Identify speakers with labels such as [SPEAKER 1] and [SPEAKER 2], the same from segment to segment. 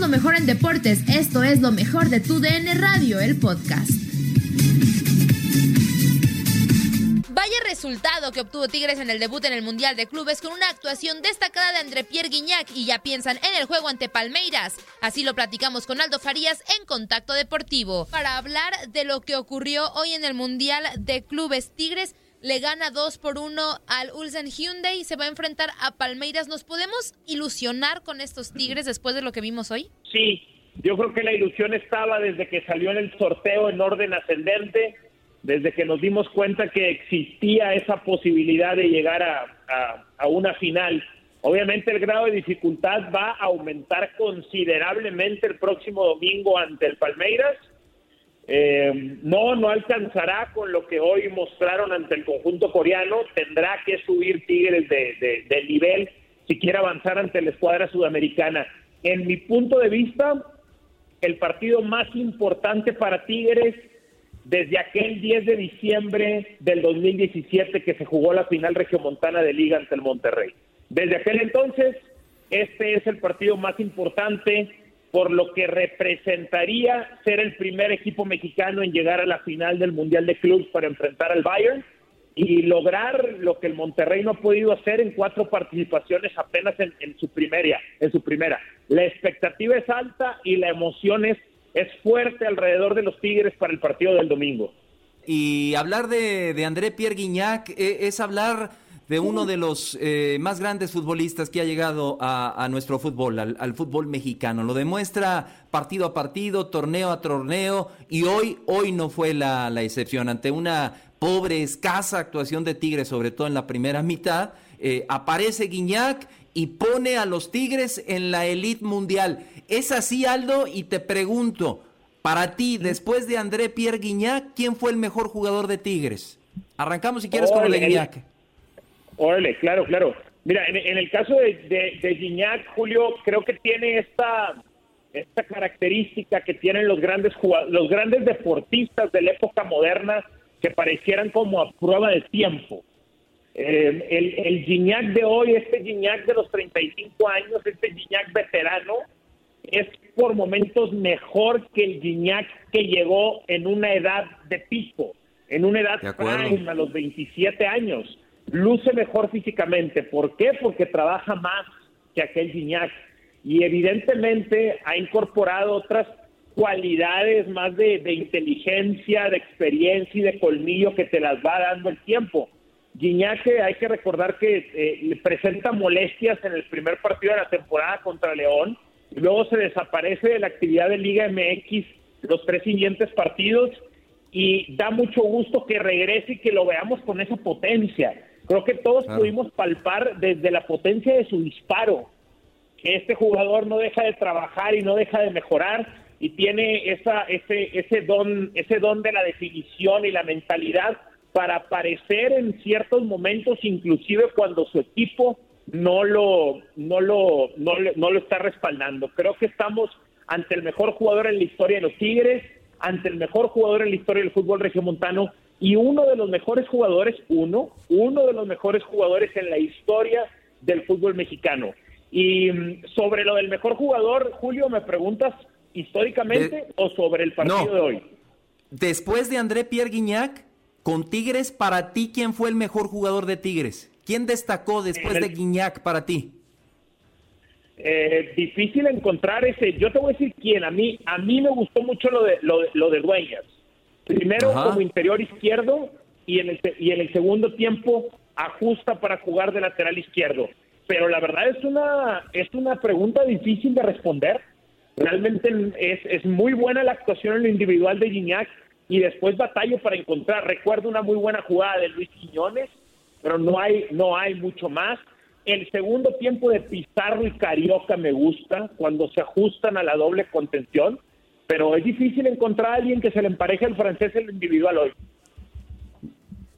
[SPEAKER 1] Lo mejor en deportes. Esto es lo mejor de tu DN Radio, el podcast. Vaya resultado que obtuvo Tigres en el debut en el Mundial de Clubes con una actuación destacada de André Pierre Guignac y ya piensan en el juego ante Palmeiras. Así lo platicamos con Aldo Farías en Contacto Deportivo. Para hablar de lo que ocurrió hoy en el Mundial de Clubes Tigres, le gana 2 por 1 al Ulsan Hyundai, se va a enfrentar a Palmeiras. ¿Nos podemos ilusionar con estos Tigres después de lo que vimos hoy?
[SPEAKER 2] Sí, yo creo que la ilusión estaba desde que salió en el sorteo en orden ascendente, desde que nos dimos cuenta que existía esa posibilidad de llegar a, a una final. Obviamente el grado de dificultad va a aumentar considerablemente el próximo domingo ante el Palmeiras eh, no, no alcanzará con lo que hoy mostraron ante el conjunto coreano. Tendrá que subir Tigres de, de, nivel si quiere avanzar ante la escuadra sudamericana. En mi punto de vista, el partido más importante para Tigres desde aquel 10 de diciembre del 2017 que se jugó la final regiomontana de liga ante el Monterrey. Desde aquel entonces, este es el partido más importante por lo que representaría ser el primer equipo mexicano en llegar a la final del Mundial de Clubs para enfrentar al Bayern y lograr lo que el Monterrey no ha podido hacer en cuatro participaciones apenas en, su primera, en su primera. La expectativa es alta y la emoción es, es fuerte alrededor de los Tigres para el partido del domingo.
[SPEAKER 3] Y hablar de, de André Pierre Guignac eh, es hablar de uno de los eh, más grandes futbolistas que ha llegado a, nuestro fútbol, al, fútbol mexicano. Lo demuestra partido a partido, torneo a torneo, y hoy, hoy no fue la, excepción. Ante una pobre, escasa actuación de Tigres, sobre todo en la primera mitad, eh, aparece Guiñac y pone a los Tigres en la elite mundial. ¿Es así, Aldo? Y te pregunto, para ti, después de André Pierre Guiñac, ¿quién fue el mejor jugador de Tigres? Arrancamos si quieres con el Guiñac.
[SPEAKER 2] Órale, claro, claro. Mira, en, el caso de, de, Gignac, Julio, creo que tiene esta, esta característica que tienen los grandes los grandes deportistas de la época moderna que parecieran como a prueba de tiempo. Eh, el, el Gignac de hoy, este Gignac de los 35 años, este Gignac veterano, es por momentos mejor que el Gignac que llegó en una edad de pico, en una edad prime a los 27 años luce mejor físicamente. ¿Por qué? Porque trabaja más que aquel Gignac y evidentemente ha incorporado otras cualidades más de, inteligencia, de experiencia y de colmillo que te las va dando el tiempo. Gignac hay que recordar que eh, presenta molestias en el primer partido de la temporada contra León, y luego se desaparece de la actividad de Liga MX los tres siguientes partidos y da mucho gusto que regrese y que lo veamos con esa potencia. Creo que todos pudimos palpar desde la potencia de su disparo que este jugador no deja de trabajar y no deja de mejorar y tiene esa, ese, ese, don, ese don de la definición y la mentalidad para aparecer en ciertos momentos, inclusive cuando su equipo no lo, no lo, no, no lo está respaldando. Creo que estamos ante el mejor jugador en la historia de los Tigres, ante el mejor jugador en la historia del fútbol regiomontano y uno de los mejores jugadores, uno, uno de los mejores jugadores en la historia del fútbol mexicano. Y mm, sobre lo del mejor jugador, Julio, ¿me preguntas históricamente o sobre el partido de hoy?
[SPEAKER 3] Después de André Pierre Guignac, con Tigres, para ti, ¿quién fue el mejor jugador de Tigres? ¿Quién destacó después de Guignac para ti?
[SPEAKER 2] Eh, difícil encontrar ese. Yo te voy a decir quién. A mí, a mí me gustó mucho lo de lo, lo de Dueñas. Primero como interior izquierdo y en, el, y en el segundo tiempo ajusta para jugar de lateral izquierdo. Pero la verdad es una, es una pregunta difícil de responder. Realmente es, es muy buena la actuación en lo individual de Gignac y después batallo para encontrar. Recuerdo una muy buena jugada de Luis Quiñones, pero no hay, no hay mucho más. El segundo tiempo de Pizarro y Carioca me gusta cuando se ajustan a la doble contención, pero es difícil encontrar a alguien que se le empareje al francés el individual hoy.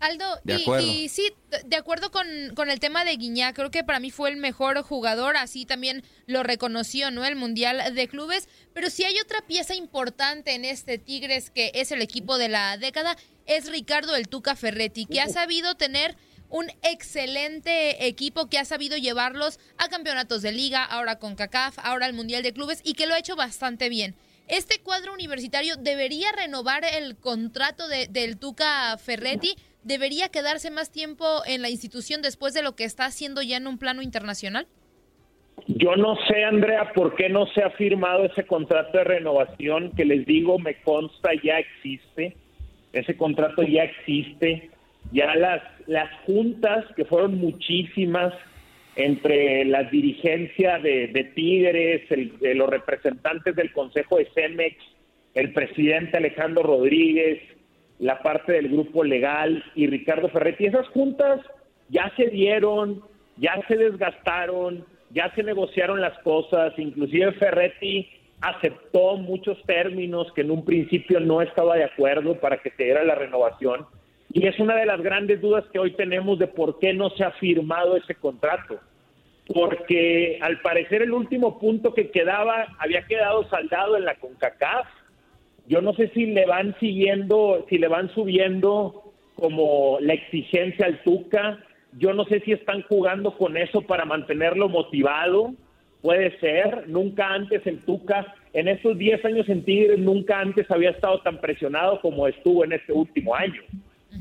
[SPEAKER 1] Aldo, y, sí, de acuerdo con, con, el tema de Guiñá, creo que para mí fue el mejor jugador, así también lo reconoció, ¿no? El Mundial de Clubes, pero si hay otra pieza importante en este Tigres que es el equipo de la década, es Ricardo el Tuca Ferretti, que ha sabido tener un excelente equipo que ha sabido llevarlos a campeonatos de liga, ahora con CACAF, ahora al Mundial de Clubes y que lo ha hecho bastante bien. ¿Este cuadro universitario debería renovar el contrato de, del Tuca Ferretti? ¿Debería quedarse más tiempo en la institución después de lo que está haciendo ya en un plano internacional?
[SPEAKER 2] Yo no sé, Andrea, por qué no se ha firmado ese contrato de renovación que les digo, me consta, ya existe. Ese contrato ya existe ya las, las juntas, que fueron muchísimas, entre la dirigencia de, Tigres, los representantes del Consejo de CEMEX, el presidente Alejandro Rodríguez, la parte del grupo legal y Ricardo Ferretti. Esas juntas ya se dieron, ya se desgastaron, ya se negociaron las cosas, inclusive Ferretti aceptó muchos términos que en un principio no estaba de acuerdo para que se diera la renovación y es una de las grandes dudas que hoy tenemos de por qué no se ha firmado ese contrato. Porque al parecer el último punto que quedaba había quedado saldado en la CONCACAF. Yo no sé si le van siguiendo, si le van subiendo como la exigencia al Tuca. Yo no sé si están jugando con eso para mantenerlo motivado. Puede ser. Nunca antes el Tuca, en estos 10 años en Tigres, nunca antes había estado tan presionado como estuvo en este último año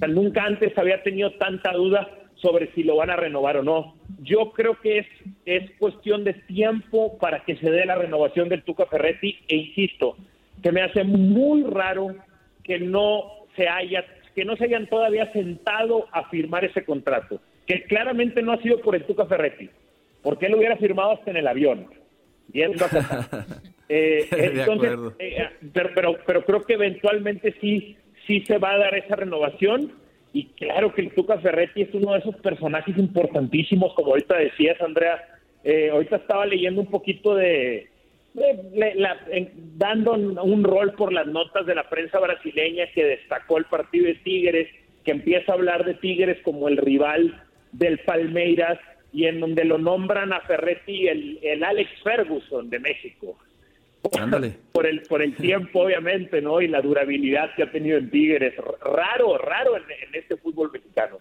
[SPEAKER 2] nunca antes había tenido tanta duda sobre si lo van a renovar o no. Yo creo que es, es cuestión de tiempo para que se dé la renovación del Tuca Ferretti e insisto, que me hace muy raro que no se haya que no se hayan todavía sentado a firmar ese contrato, que claramente no ha sido por el Tuca Ferretti, porque él lo hubiera firmado hasta en el avión. Y él eh, entonces, eh, pero, pero, pero creo que eventualmente sí sí se va a dar esa renovación. Y claro que el Tuca Ferretti es uno de esos personajes importantísimos, como ahorita decías, Andrea. Eh, ahorita estaba leyendo un poquito de, dando un rol por las notas de la prensa brasileña que destacó el partido de Tigres, que empieza a hablar de Tigres como el rival del Palmeiras y en donde lo nombran a Ferretti el Alex Ferguson de México. Por el, por el tiempo, obviamente, ¿no? Y la durabilidad que ha tenido en Tigres. Raro, raro en, este fútbol mexicano.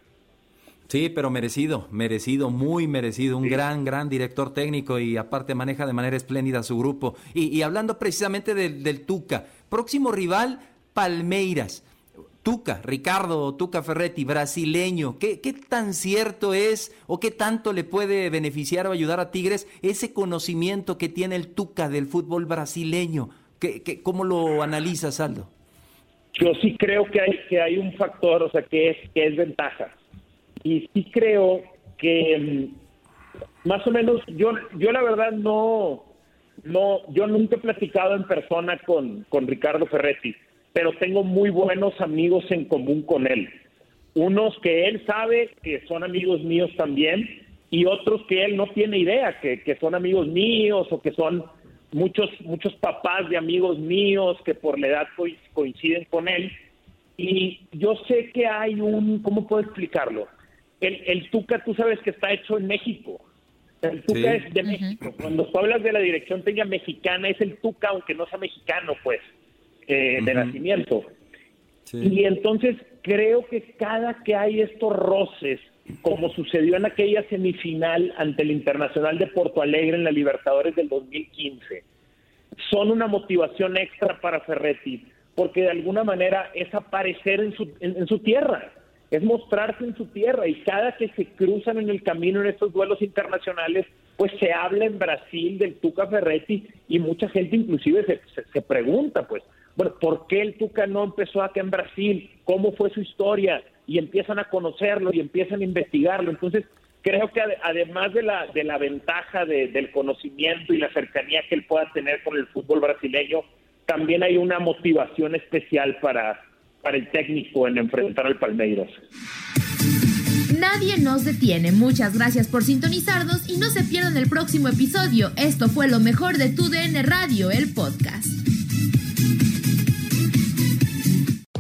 [SPEAKER 3] Sí, pero merecido, merecido, muy merecido. Un gran, gran director técnico y aparte maneja de manera espléndida su grupo. Y, hablando precisamente del Tuca, próximo rival, Palmeiras. Tuca, Ricardo Tuca Ferretti, brasileño, ¿qué, ¿qué, tan cierto es o qué tanto le puede beneficiar o ayudar a Tigres ese conocimiento que tiene el Tuca del fútbol brasileño? ¿Qué, qué, cómo lo analizas, Aldo?
[SPEAKER 2] Yo sí creo que hay, que hay un factor, o sea, que es, que es ventaja. Y sí creo que mm, más o menos, yo, yo la verdad no, no, yo nunca he platicado en persona con, con Ricardo Ferretti pero tengo muy buenos amigos en común con él. Unos que él sabe que son amigos míos también y otros que él no tiene idea que, que son amigos míos o que son muchos, muchos papás de amigos míos que por la edad coinciden con él. Y yo sé que hay un, ¿cómo puedo explicarlo? El, el Tuca, tú sabes que está hecho en México. El Tuca es de México. Cuando tú hablas de la dirección técnica mexicana, es el Tuca, aunque no sea mexicano, pues eh, de nacimiento. Y entonces creo que cada que hay estos roces, como sucedió en aquella semifinal ante el Internacional de Porto Alegre en la Libertadores del 2015, son una motivación extra para Ferretti, porque de alguna manera es aparecer en su, en su tierra, es mostrarse en su tierra y cada que se cruzan en el camino en estos duelos internacionales, pues se habla en Brasil del Tuca Ferretti y mucha gente inclusive se, se pregunta, pues, bueno, ¿por qué el Tuca no empezó acá en Brasil? ¿Cómo fue su historia? Y empiezan a conocerlo y empiezan a investigarlo. Entonces, creo que además de la, de la ventaja del conocimiento y la cercanía que él pueda tener con el fútbol brasileño, también hay una motivación especial para, para el técnico en enfrentar al Palmeiras.
[SPEAKER 1] Nadie nos detiene. Muchas gracias por sintonizarnos y no se pierdan el próximo episodio. Esto fue lo mejor de tu DN Radio, el podcast.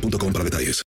[SPEAKER 4] boostmobile.com para detalles.